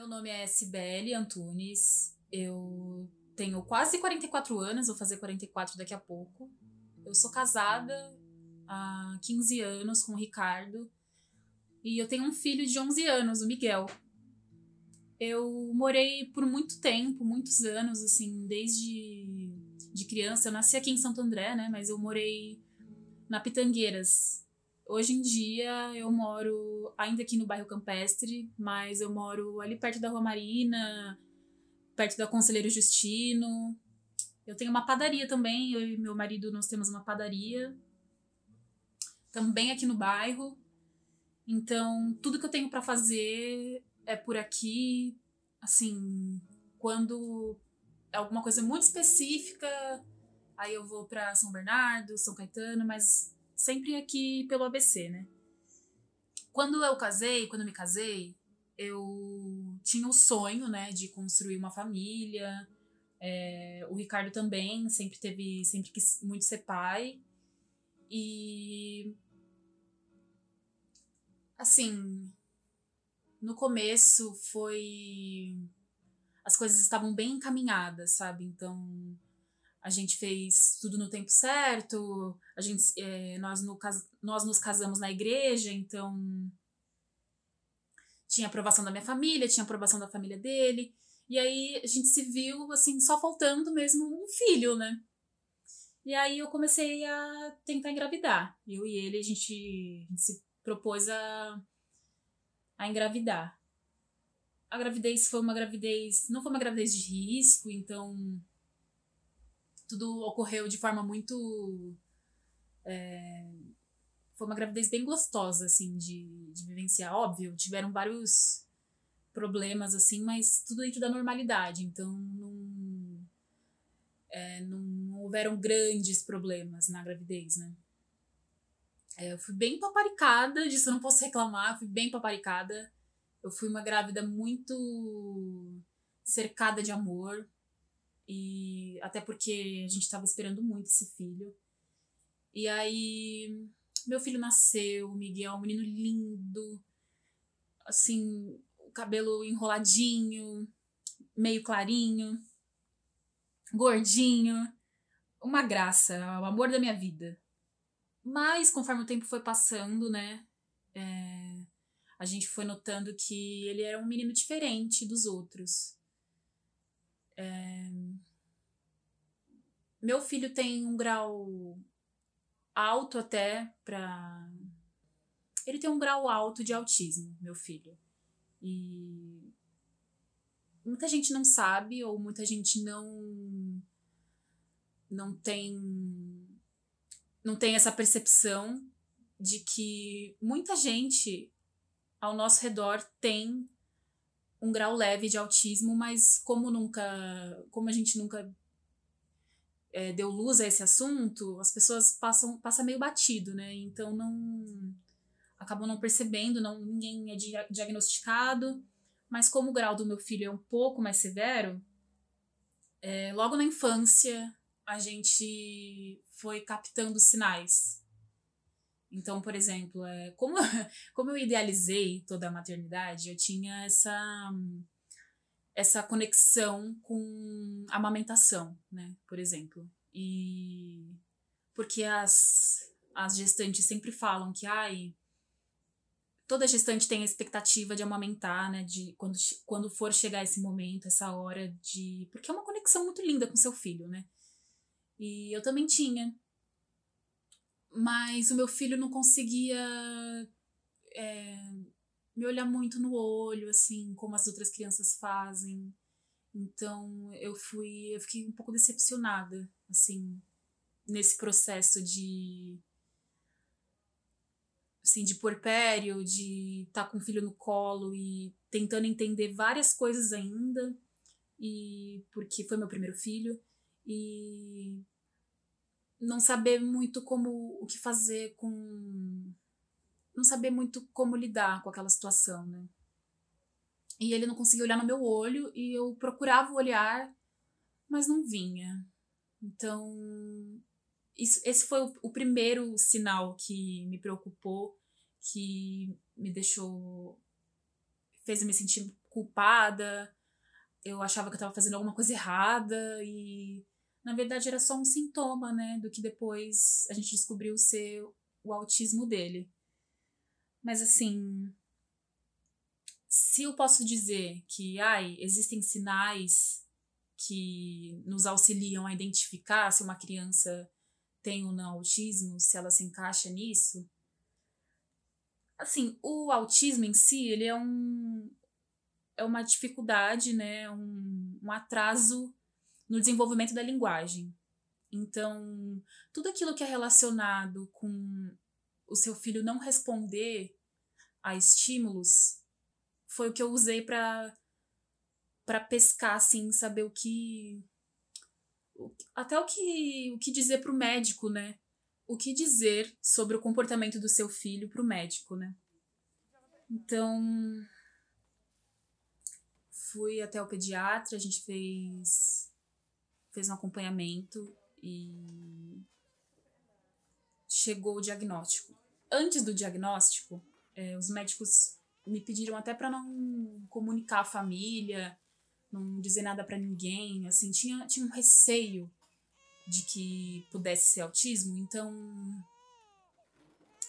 Meu nome é Cibele Antunes, eu tenho quase 44 anos, vou fazer 44 daqui a pouco. Eu sou casada há 15 anos com o Ricardo e eu tenho um filho de 11 anos, o Miguel. Eu morei por muito tempo, muitos anos, assim, desde de criança. Eu nasci aqui em Santo André, né? Mas eu morei na Pitangueiras. Hoje em dia eu moro ainda aqui no bairro Campestre, mas eu moro ali perto da Rua Marina, perto da Conselheiro Justino. Eu tenho uma padaria também, eu e meu marido nós temos uma padaria também aqui no bairro. Então, tudo que eu tenho para fazer é por aqui. Assim, quando é alguma coisa muito específica, aí eu vou para São Bernardo, São Caetano, mas sempre aqui pelo ABC, né? Quando eu casei, quando eu me casei, eu tinha o sonho, né, de construir uma família. É, o Ricardo também sempre teve, sempre quis muito ser pai. E assim, no começo foi as coisas estavam bem encaminhadas, sabe? Então a gente fez tudo no tempo certo, a gente, é, nós, no, nós nos casamos na igreja, então tinha aprovação da minha família, tinha aprovação da família dele, e aí a gente se viu, assim, só faltando mesmo um filho, né? E aí eu comecei a tentar engravidar. Eu e ele, a gente, a gente se propôs a, a engravidar. A gravidez foi uma gravidez, não foi uma gravidez de risco, então tudo ocorreu de forma muito. É, foi uma gravidez bem gostosa, assim, de, de vivenciar. Óbvio, tiveram vários problemas, assim, mas tudo dentro da normalidade. Então, não, é, não houveram grandes problemas na gravidez, né? É, eu fui bem paparicada, disso eu não posso reclamar, fui bem paparicada. Eu fui uma grávida muito cercada de amor. E até porque a gente estava esperando muito esse filho. E aí, meu filho nasceu, o Miguel, um menino lindo, assim, o cabelo enroladinho, meio clarinho, gordinho, uma graça, o amor da minha vida. Mas conforme o tempo foi passando, né, é, a gente foi notando que ele era um menino diferente dos outros. É, meu filho tem um grau alto até para ele tem um grau alto de autismo, meu filho. E muita gente não sabe ou muita gente não não tem não tem essa percepção de que muita gente ao nosso redor tem um grau leve de autismo, mas como nunca, como a gente nunca é, deu luz a esse assunto, as pessoas passam passa meio batido, né? Então não acabam não percebendo, não ninguém é diagnosticado. Mas como o grau do meu filho é um pouco mais severo, é, logo na infância a gente foi captando sinais. Então, por exemplo, é, como, como eu idealizei toda a maternidade, eu tinha essa, essa conexão com amamentação, né? Por exemplo. E porque as, as gestantes sempre falam que ai, toda gestante tem a expectativa de amamentar, né? De quando, quando for chegar esse momento, essa hora de. Porque é uma conexão muito linda com seu filho, né? E eu também tinha. Mas o meu filho não conseguia é, me olhar muito no olho, assim, como as outras crianças fazem. Então eu fui, eu fiquei um pouco decepcionada, assim, nesse processo de assim, de porpério, de estar tá com o filho no colo e tentando entender várias coisas ainda. E porque foi meu primeiro filho e não saber muito como o que fazer com não saber muito como lidar com aquela situação, né? E ele não conseguia olhar no meu olho e eu procurava o olhar, mas não vinha. Então, isso, esse foi o, o primeiro sinal que me preocupou, que me deixou fez eu me sentir culpada. Eu achava que eu estava fazendo alguma coisa errada e na verdade era só um sintoma, né, do que depois a gente descobriu ser o autismo dele. Mas assim, se eu posso dizer que ai, existem sinais que nos auxiliam a identificar se uma criança tem ou não autismo, se ela se encaixa nisso. Assim, o autismo em si, ele é um é uma dificuldade, né, um, um atraso no desenvolvimento da linguagem. Então, tudo aquilo que é relacionado com o seu filho não responder a estímulos foi o que eu usei para para pescar assim, saber o que até o que o que dizer para o médico, né? O que dizer sobre o comportamento do seu filho para o médico, né? Então, fui até o pediatra, a gente fez fez um acompanhamento e chegou o diagnóstico. Antes do diagnóstico, é, os médicos me pediram até para não comunicar a família, não dizer nada para ninguém, assim, tinha, tinha um receio de que pudesse ser autismo, então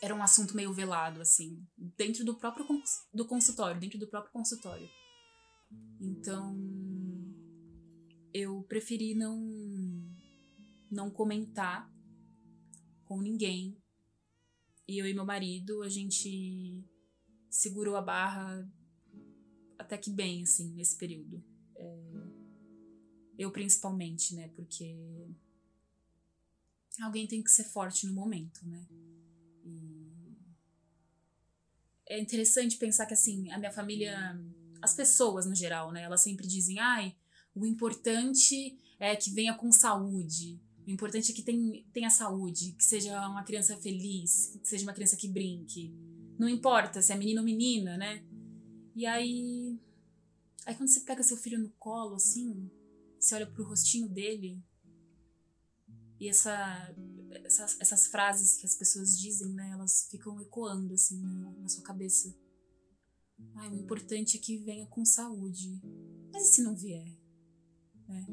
era um assunto meio velado, assim, dentro do próprio do consultório, dentro do próprio consultório. Então eu preferi não não comentar com ninguém. E eu e meu marido, a gente segurou a barra até que bem, assim, nesse período. É, eu principalmente, né? Porque alguém tem que ser forte no momento, né? E é interessante pensar que, assim, a minha família, as pessoas no geral, né? Elas sempre dizem, ai, o importante é que venha com saúde. O importante é que tenha, saúde, que seja uma criança feliz, que seja uma criança que brinque. Não importa se é menino ou menina, né? E aí. Aí quando você pega seu filho no colo, assim, você olha pro rostinho dele. E essa, essas, essas frases que as pessoas dizem, né? Elas ficam ecoando, assim, na, na sua cabeça. Ai, o importante é que venha com saúde. Mas e se não vier? Né?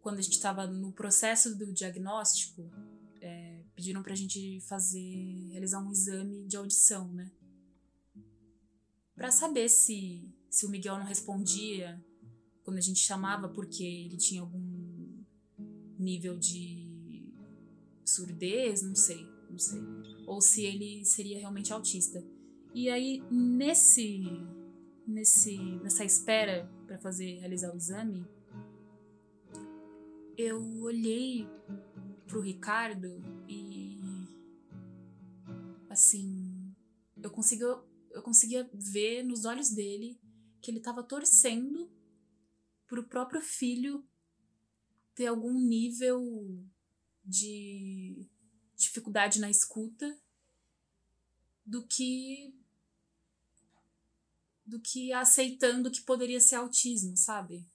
Quando a gente estava no processo do diagnóstico, pediram pra gente fazer, realizar um exame de audição, né? Pra saber se, se o Miguel não respondia quando a gente chamava porque ele tinha algum nível de surdez, não sei, não sei. Ou se ele seria realmente autista. E aí, nesse, nesse nessa espera para fazer realizar o exame, eu olhei pro Ricardo e assim, eu conseguia eu conseguia ver nos olhos dele que ele estava torcendo pro próprio filho ter algum nível de dificuldade na escuta do que do que aceitando que poderia ser autismo, sabe?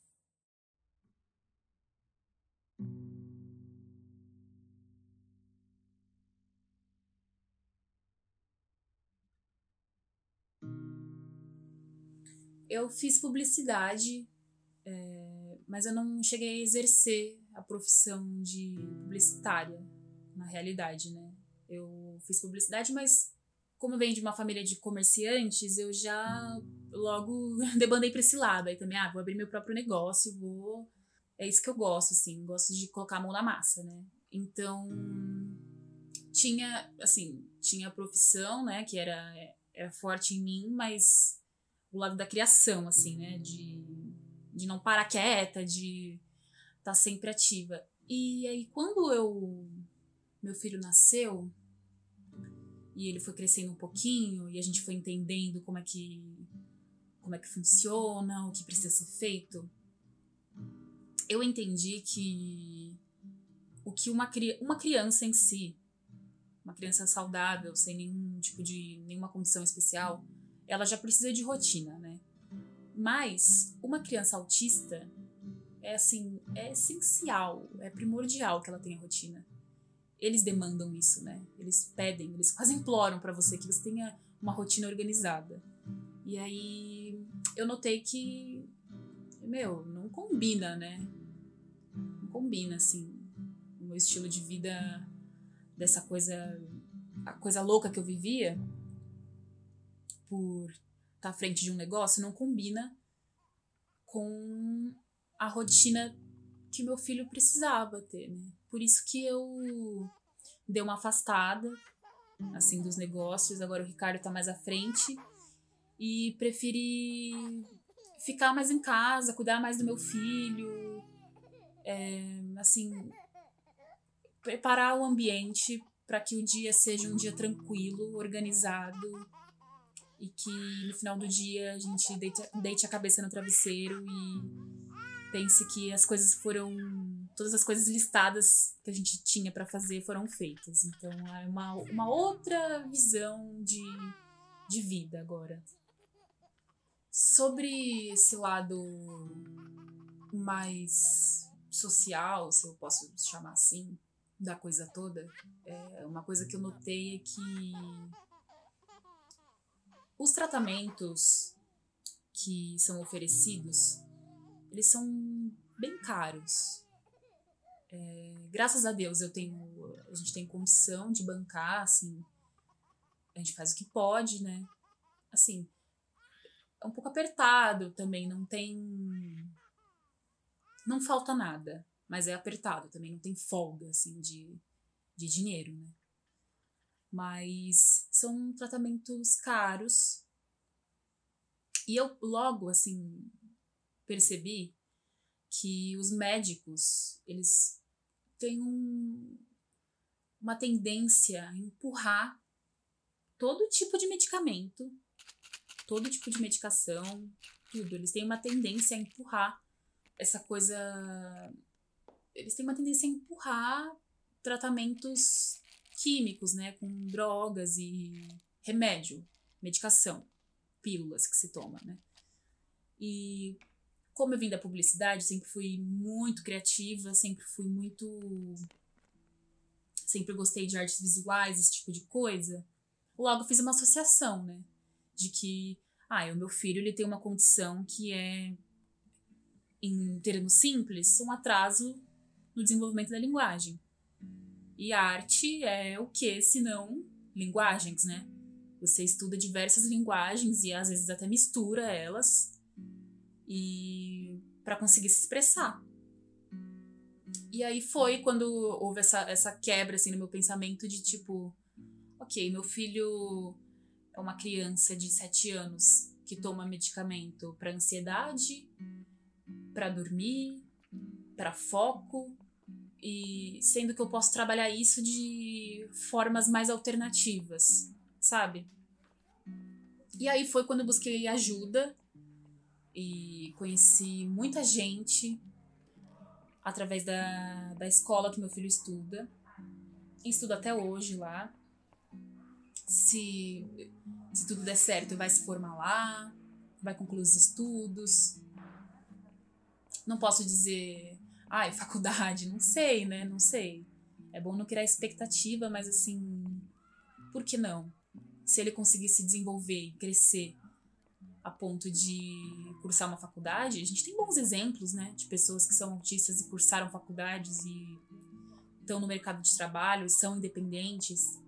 eu fiz publicidade, é, mas eu não cheguei a exercer a profissão de publicitária, na realidade, né? Eu fiz publicidade, mas como eu venho de uma família de comerciantes, eu já logo debandei para esse lado. Aí também, ah, vou abrir meu próprio negócio, vou. É isso que eu gosto, assim, gosto de colocar a mão na massa, né? Então, tinha, assim, tinha a profissão, né, que era, era forte em mim, mas o lado da criação, assim, né? De, de não parar quieta, de estar tá sempre ativa. E aí, quando eu. Meu filho nasceu e ele foi crescendo um pouquinho e a gente foi entendendo como é que como é que funciona, o que precisa ser feito. Eu entendi que o que uma, uma criança em si, uma criança saudável, sem nenhum tipo de nenhuma condição especial, ela já precisa de rotina, né? Mas uma criança autista é assim, é essencial, é primordial que ela tenha rotina. Eles demandam isso, né? Eles pedem, eles quase imploram para você que você tenha uma rotina organizada. E aí eu notei que, meu, não combina, né? Não combina, assim, o meu estilo de vida dessa coisa, a coisa louca que eu vivia por estar à frente de um negócio não combina com a rotina que meu filho precisava ter, né? Por isso que eu dei uma afastada, assim, dos negócios. Agora o Ricardo tá mais à frente. E preferi ficar mais em casa, cuidar mais do meu filho. É, assim, preparar o ambiente para que o dia seja um dia tranquilo, organizado e que no final do dia a gente deite, deite a cabeça no travesseiro e pense que as coisas foram todas as coisas listadas que a gente tinha para fazer foram feitas. Então é uma, uma outra visão de, de vida agora. Sobre esse lado mais social se eu posso chamar assim da coisa toda é uma coisa que eu notei é que os tratamentos que são oferecidos, eles são bem caros. É, graças a Deus eu tenho, a gente tem condição de bancar, assim, a gente faz o que pode, né? Assim, é um pouco apertado também, não tem, não falta nada, mas é apertado também, não tem folga, assim, de, de dinheiro, né? mas são tratamentos caros. E eu logo assim percebi que os médicos, eles têm um, uma tendência a empurrar todo tipo de medicamento, todo tipo de medicação, tudo. Eles têm uma tendência a empurrar essa coisa. Eles têm uma tendência a empurrar tratamentos químicos, né, com drogas e remédio, medicação, pílulas que se toma, né? E como eu vim da publicidade, sempre fui muito criativa, sempre fui muito sempre gostei de artes visuais, esse tipo de coisa. Logo fiz uma associação, né, de que ah, o meu filho ele tem uma condição que é em termos simples, um atraso no desenvolvimento da linguagem. E arte é o que, se não linguagens, né? Você estuda diversas linguagens e às vezes até mistura elas e para conseguir se expressar. E aí foi quando houve essa, essa quebra assim no meu pensamento de tipo, ok, meu filho é uma criança de 7 anos que toma medicamento para ansiedade, para dormir, para foco, e sendo que eu posso trabalhar isso de formas mais alternativas, sabe? E aí foi quando eu busquei ajuda e conheci muita gente através da, da escola que meu filho estuda. Estuda até hoje lá. Se, se tudo der certo, vai se formar lá, vai concluir os estudos. Não posso dizer Ai, faculdade, não sei, né? Não sei. É bom não criar expectativa, mas assim, por que não? Se ele conseguir se desenvolver crescer a ponto de cursar uma faculdade, a gente tem bons exemplos, né? De pessoas que são autistas e cursaram faculdades e estão no mercado de trabalho, são independentes.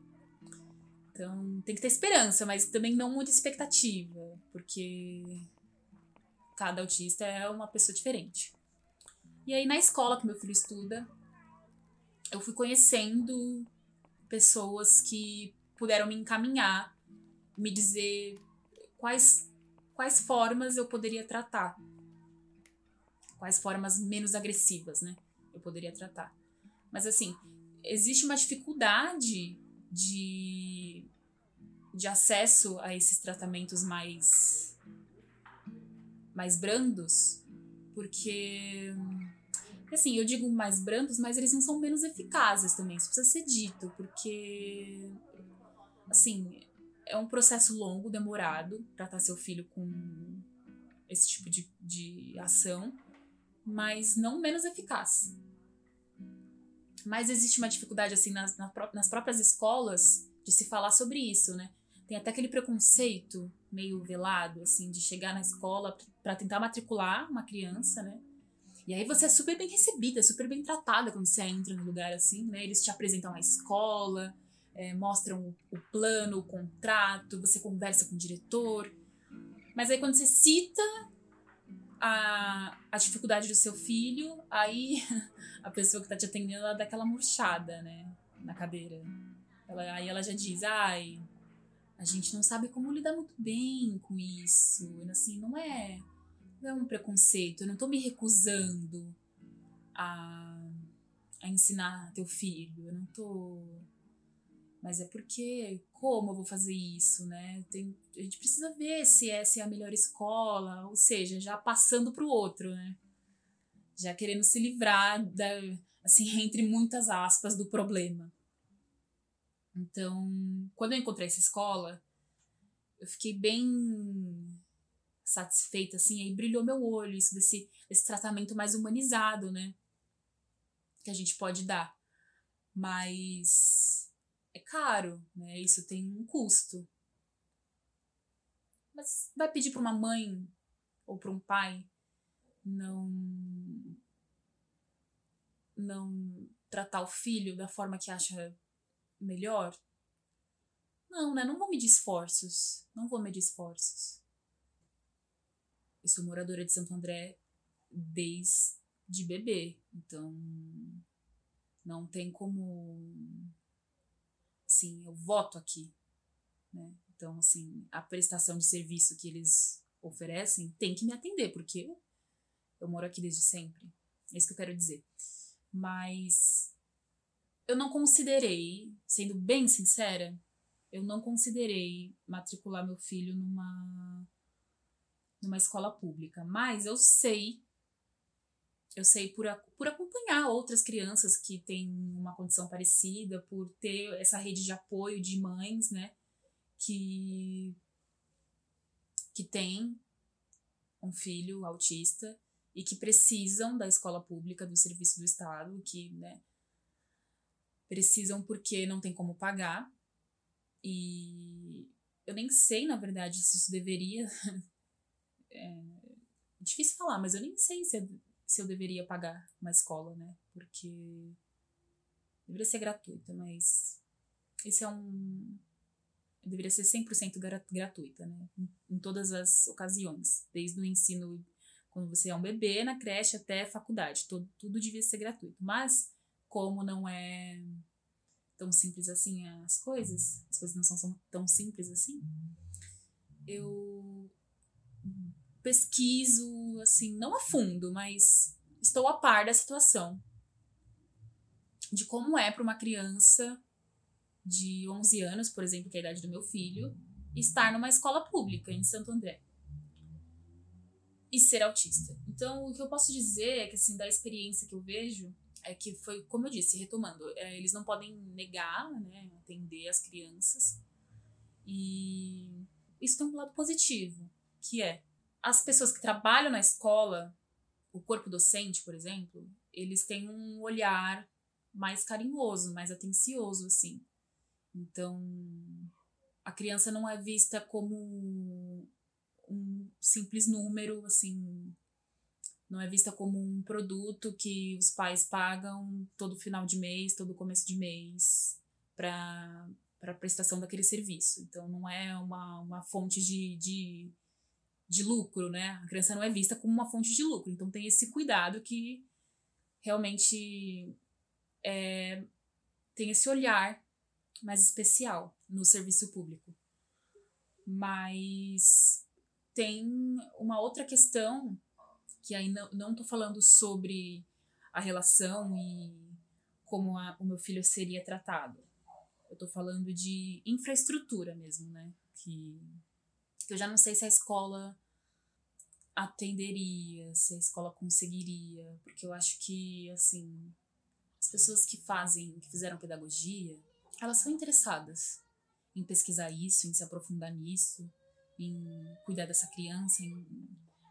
Então, tem que ter esperança, mas também não muita expectativa, porque cada autista é uma pessoa diferente. E aí, na escola que meu filho estuda, eu fui conhecendo pessoas que puderam me encaminhar, me dizer quais, quais formas eu poderia tratar. Quais formas menos agressivas, né? Eu poderia tratar. Mas, assim, existe uma dificuldade de, de acesso a esses tratamentos mais, mais brandos, porque Assim, eu digo mais brandos, mas eles não são menos eficazes também. Isso precisa ser dito, porque. Assim, é um processo longo, demorado, tratar seu filho com esse tipo de, de ação, mas não menos eficaz. Mas existe uma dificuldade, assim, nas, nas próprias escolas de se falar sobre isso, né? tem até aquele preconceito meio velado, assim, de chegar na escola para tentar matricular uma criança, né? E aí você é super bem recebida, super bem tratada quando você entra no lugar assim, né? Eles te apresentam a escola, é, mostram o, plano, o contrato, você conversa com o diretor. Mas aí quando você cita a, a dificuldade do seu filho, aí a pessoa que tá te atendendo, ela dá aquela murchada, né? Na cadeira. Ela, aí ela já diz, ai, a gente não sabe como lidar muito bem com isso. Assim, não é, não é um preconceito. Eu não tô me recusando a, a ensinar teu filho. Eu não tô. Mas é porque, como eu vou fazer isso, né? Tem, a gente precisa ver se essa é a melhor escola, ou seja, já passando para o outro, né? Já querendo se livrar, da, assim, entre muitas aspas, do problema. Então, quando eu encontrei essa escola, eu fiquei bem satisfeita, assim, aí brilhou meu olho, isso desse, desse tratamento mais humanizado, né? Que a gente pode dar. Mas é caro, né? Isso tem um custo. Mas vai pedir para uma mãe ou para um pai não não tratar o filho da forma que acha melhor? Não, né? Não vou medir esforços. Não vou medir esforços. Eu sou moradora de Santo André desde bebê. Então, não tem como. Sim, eu voto aqui. Né? Então, assim, a prestação de serviço que eles oferecem tem que me atender, porque eu moro aqui desde sempre. É isso que eu quero dizer. Mas eu não considerei, sendo bem sincera, eu não considerei matricular meu filho numa numa escola pública, mas eu sei eu sei por, por acompanhar outras crianças que têm uma condição parecida, por ter essa rede de apoio de mães, né, que que tem um filho autista e que precisam da escola pública, do serviço do Estado, que, né, precisam porque não tem como pagar. E eu nem sei, na verdade, se isso deveria. é difícil falar, mas eu nem sei se, se eu deveria pagar uma escola, né? Porque deveria ser gratuita, mas esse é um. Deveria ser 100% gratuita, né? Em, todas as ocasiões, desde o ensino quando você é um bebê, na creche até faculdade, tudo, tudo devia ser gratuito. Mas, como não é tão simples assim as coisas, as coisas não são tão simples assim, eu pesquiso, assim, não a fundo, mas estou a par da situação. De como é para uma criança de 11 anos, por exemplo, que é a idade do meu filho, estar numa escola pública em Santo André e ser autista. Então, o que eu posso dizer é que, assim, da experiência que eu vejo, é que foi, como eu disse, retomando, é, eles não podem negar, né, atender as crianças. E isso tem um lado positivo, que é as pessoas que trabalham na escola, o corpo docente, por exemplo, eles têm um olhar mais carinhoso, mais atencioso, assim. Então, a criança não é vista como um simples número, assim, não é vista como um produto que os pais pagam todo final de mês, todo começo de mês para para prestação daquele serviço. Então não é uma, uma fonte de, de, de lucro, né? A criança não é vista como uma fonte de lucro. Então tem esse cuidado que realmente é, tem esse olhar mais especial no serviço público. Mas tem uma outra questão que aí não, tô falando sobre a relação e como a, o meu filho seria tratado. Eu tô falando de infraestrutura mesmo, né? Que, que eu já não sei se a escola atenderia, se a escola conseguiria, porque eu acho que, assim, as pessoas que fazem, que fizeram pedagogia, elas são interessadas em pesquisar isso, em se aprofundar nisso, em cuidar dessa criança, em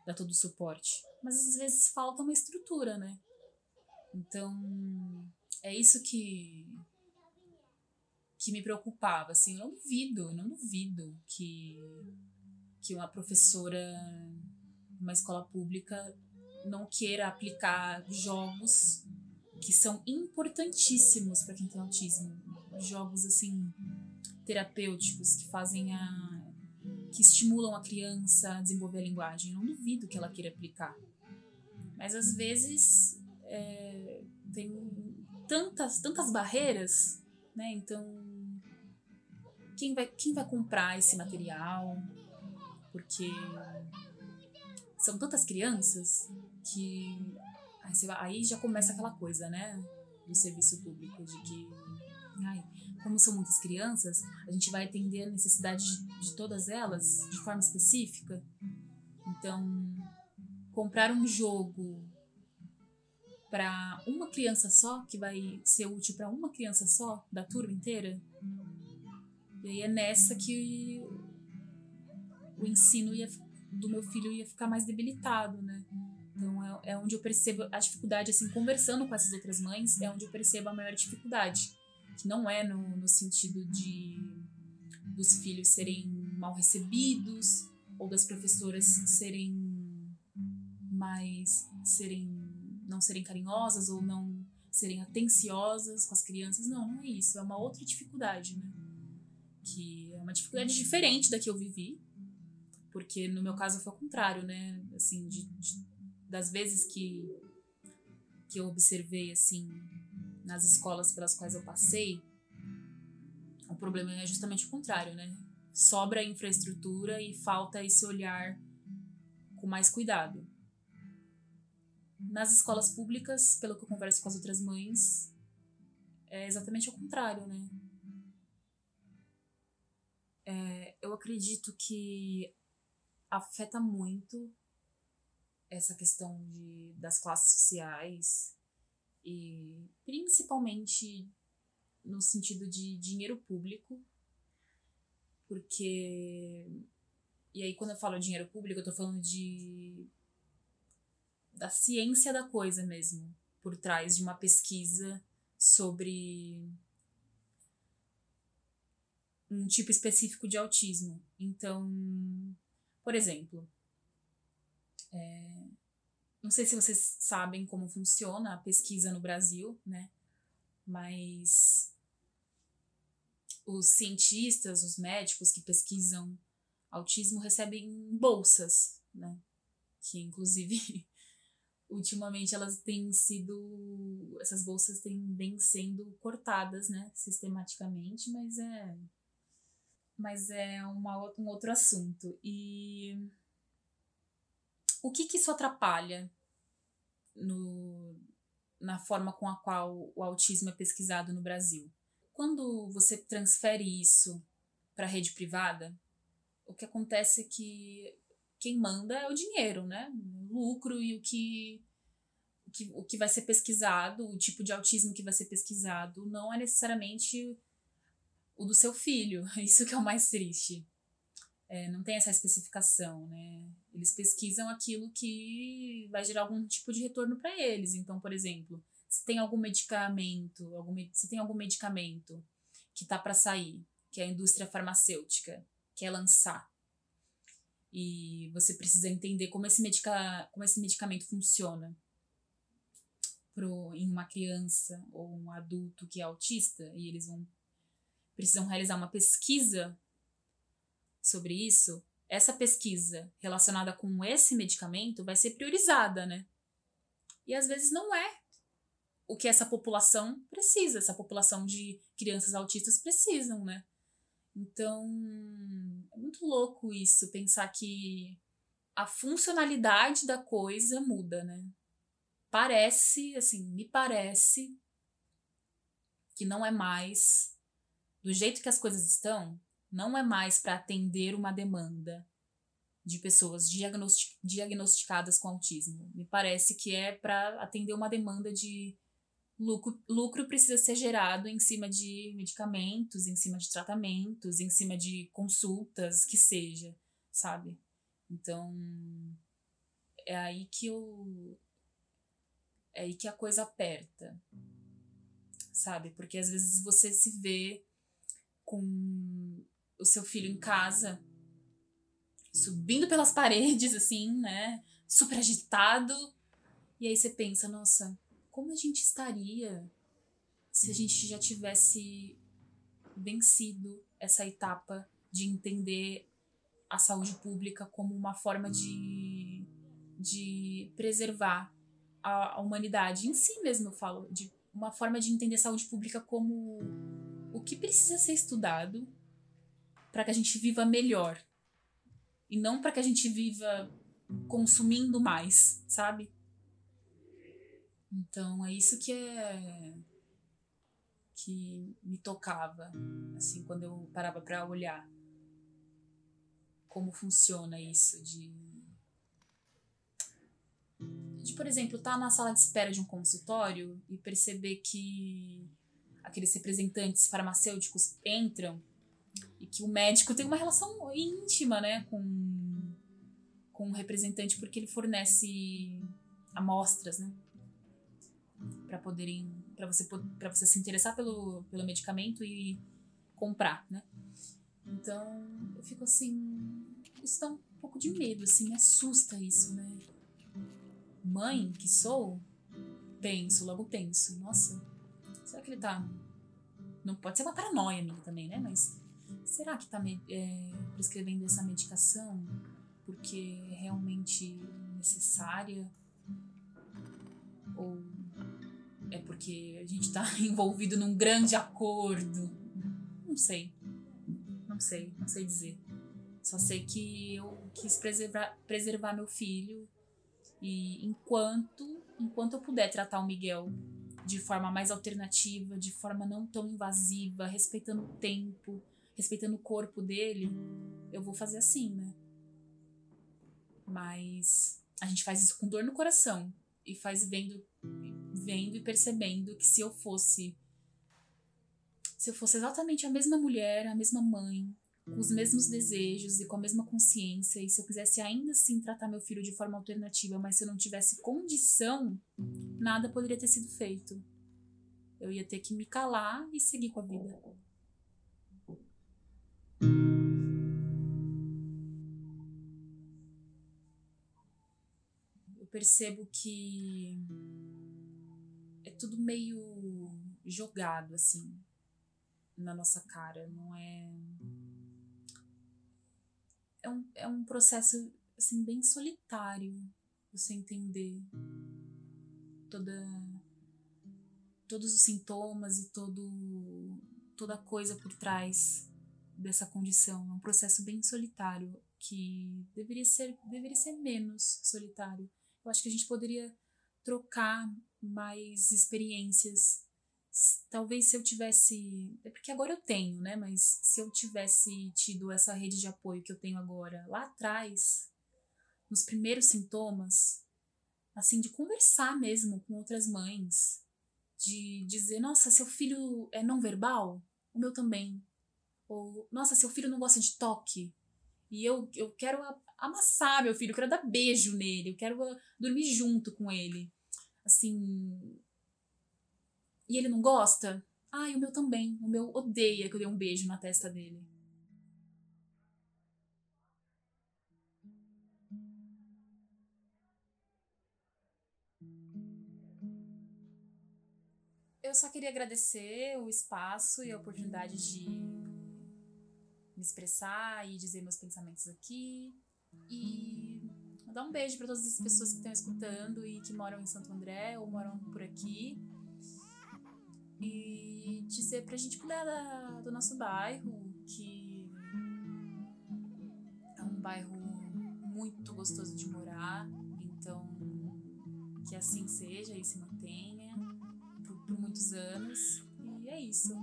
dar todo o suporte. Mas às vezes falta uma estrutura, né? Então, é isso que que me preocupava, assim, eu não duvido, eu não duvido que, que uma professora numa escola pública não queira aplicar jogos que são importantíssimos para quem tem autismo. Jogos, assim, terapêuticos que fazem a. que estimulam a criança a desenvolver a linguagem. Não duvido que ela queira aplicar. Mas às vezes é, tem tantas, tantas barreiras, né? Então, quem vai, quem vai comprar esse material? Porque são tantas crianças que aí, vai, aí já começa aquela coisa, né? Do serviço público, de que, ai, como são muitas crianças, a gente vai atender a necessidade de, de todas elas de forma específica. Então, comprar um jogo para uma criança só, que vai ser útil para uma criança só, da turma inteira. E aí é nessa que o ensino ia, do meu filho ia ficar mais debilitado, né? Então é, é onde eu percebo a dificuldade, assim, conversando com essas outras mães, é onde eu percebo a maior dificuldade. Que não é no, no sentido de dos filhos serem mal recebidos ou das professoras serem mais serem não serem carinhosas ou não serem atenciosas com as crianças. Não, não é isso. É uma outra dificuldade, né? Que é uma dificuldade diferente da que eu vivi. Porque no meu caso foi o contrário, né? Assim, de, de das vezes que, que eu observei, assim, nas escolas pelas quais eu passei, o problema é justamente o contrário, né? Sobra infraestrutura e falta esse olhar com mais cuidado. Nas escolas públicas, pelo que eu converso com as outras mães, é exatamente o contrário, né? É, eu acredito que afeta muito essa questão de, das classes sociais e principalmente no sentido de dinheiro público, porque e aí quando eu falo dinheiro público eu tô falando de da ciência da coisa mesmo, por trás de uma pesquisa sobre um tipo específico de autismo. Então, por exemplo, é, não sei se vocês sabem como funciona a pesquisa no Brasil, né? Mas os cientistas, os médicos que pesquisam autismo recebem bolsas, né? Que inclusive ultimamente elas têm sido essas bolsas têm bem sendo cortadas né sistematicamente mas é mas é uma, um outro assunto e o que que isso atrapalha no, na forma com a qual o autismo é pesquisado no Brasil quando você transfere isso para a rede privada o que acontece é que quem manda é o dinheiro, né? O lucro e o que, o que, o que vai ser pesquisado, o tipo de autismo que vai ser pesquisado, não é necessariamente o do seu filho. Isso que é o mais triste. É, não tem essa especificação, né? Eles pesquisam aquilo que vai gerar algum tipo de retorno para eles. Então, por exemplo, se tem algum medicamento, algum, se tem algum medicamento que tá para sair, que a indústria farmacêutica quer lançar, e você precisa entender como esse, medica, como esse medicamento funciona pro, em uma criança ou um adulto que é autista e eles vão precisam realizar uma pesquisa sobre isso, essa pesquisa relacionada com esse medicamento vai ser priorizada, né? E às vezes não é o que essa população precisa, essa população de crianças autistas precisam, né? Então, é muito louco isso, pensar que a funcionalidade da coisa muda, né? Parece, assim, me parece que não é mais do jeito que as coisas estão, não é mais para atender uma demanda de pessoas diagnostic diagnosticadas com autismo. Me parece que é para atender uma demanda de lucro, lucro precisa ser gerado em cima de medicamentos, em cima de tratamentos, em cima de consultas, que seja, sabe? Então, é aí que eu. É aí que a coisa aperta, sabe? Porque às vezes você se vê com o seu filho em casa, subindo pelas paredes, assim, né? Super agitado. E aí você pensa, nossa, como a gente estaria se a gente já tivesse vencido essa etapa de entender a saúde pública como uma forma de, de preservar a, a humanidade em si mesmo, eu falo, de uma forma de entender saúde pública como o que precisa ser estudado para que a gente viva melhor e não para que a gente viva consumindo mais, sabe? Então é isso que é que me tocava, assim, quando eu parava para olhar como funciona isso de de, por exemplo, estar tá na sala de espera de um consultório e perceber que aqueles representantes farmacêuticos entram e que o médico tem uma relação íntima, né, com, com o representante porque ele fornece amostras, né, para poderem, para você para você se interessar pelo, pelo medicamento e comprar, né. Então, eu fico assim, isso dá um pouco de medo, assim, me assusta isso, né? Mãe que sou, penso, logo penso, nossa, será que ele tá não pode ser uma paranoia minha também, né? Mas será que tá é, prescrevendo essa medicação porque é realmente necessária? Ou é porque a gente tá envolvido num grande acordo? Não sei. Não sei, não sei dizer. Só sei que eu quis preservar, preservar meu filho e enquanto enquanto eu puder tratar o Miguel de forma mais alternativa, de forma não tão invasiva, respeitando o tempo, respeitando o corpo dele, eu vou fazer assim, né? Mas a gente faz isso com dor no coração e faz vendo vendo e percebendo que se eu fosse se eu fosse exatamente a mesma mulher, a mesma mãe, com os mesmos desejos e com a mesma consciência, e se eu quisesse ainda assim tratar meu filho de forma alternativa, mas se eu não tivesse condição, nada poderia ter sido feito. Eu ia ter que me calar e seguir com a vida. Eu percebo que é tudo meio jogado assim na nossa cara, não é é um, é um processo assim bem solitário você entender toda todos os sintomas e todo toda a coisa por trás dessa condição. É um processo bem solitário que deveria ser deveria ser menos solitário. Eu acho que a gente poderia trocar mais experiências talvez se eu tivesse. É porque agora eu tenho, né? Mas se eu tivesse tido essa rede de apoio que eu tenho agora lá atrás, nos primeiros sintomas, assim, de conversar mesmo com outras mães, de dizer: nossa, seu filho é não verbal? O meu também. Ou, nossa, seu filho não gosta de toque? E eu, eu quero amassar meu filho, eu quero dar beijo nele, eu quero dormir junto com ele. Assim, e ele não gosta? Ai, o meu também. O meu odeia que eu dei um beijo na testa dele. Eu só queria agradecer o espaço e a oportunidade de me expressar e dizer meus pensamentos aqui. E mandar um beijo para todas as pessoas que estão escutando e que moram em Santo André ou moram por aqui e dizer pra gente cuidar da, do nosso bairro, que é um bairro muito gostoso de morar, então que assim seja e se mantenha por, por muitos anos. E é isso.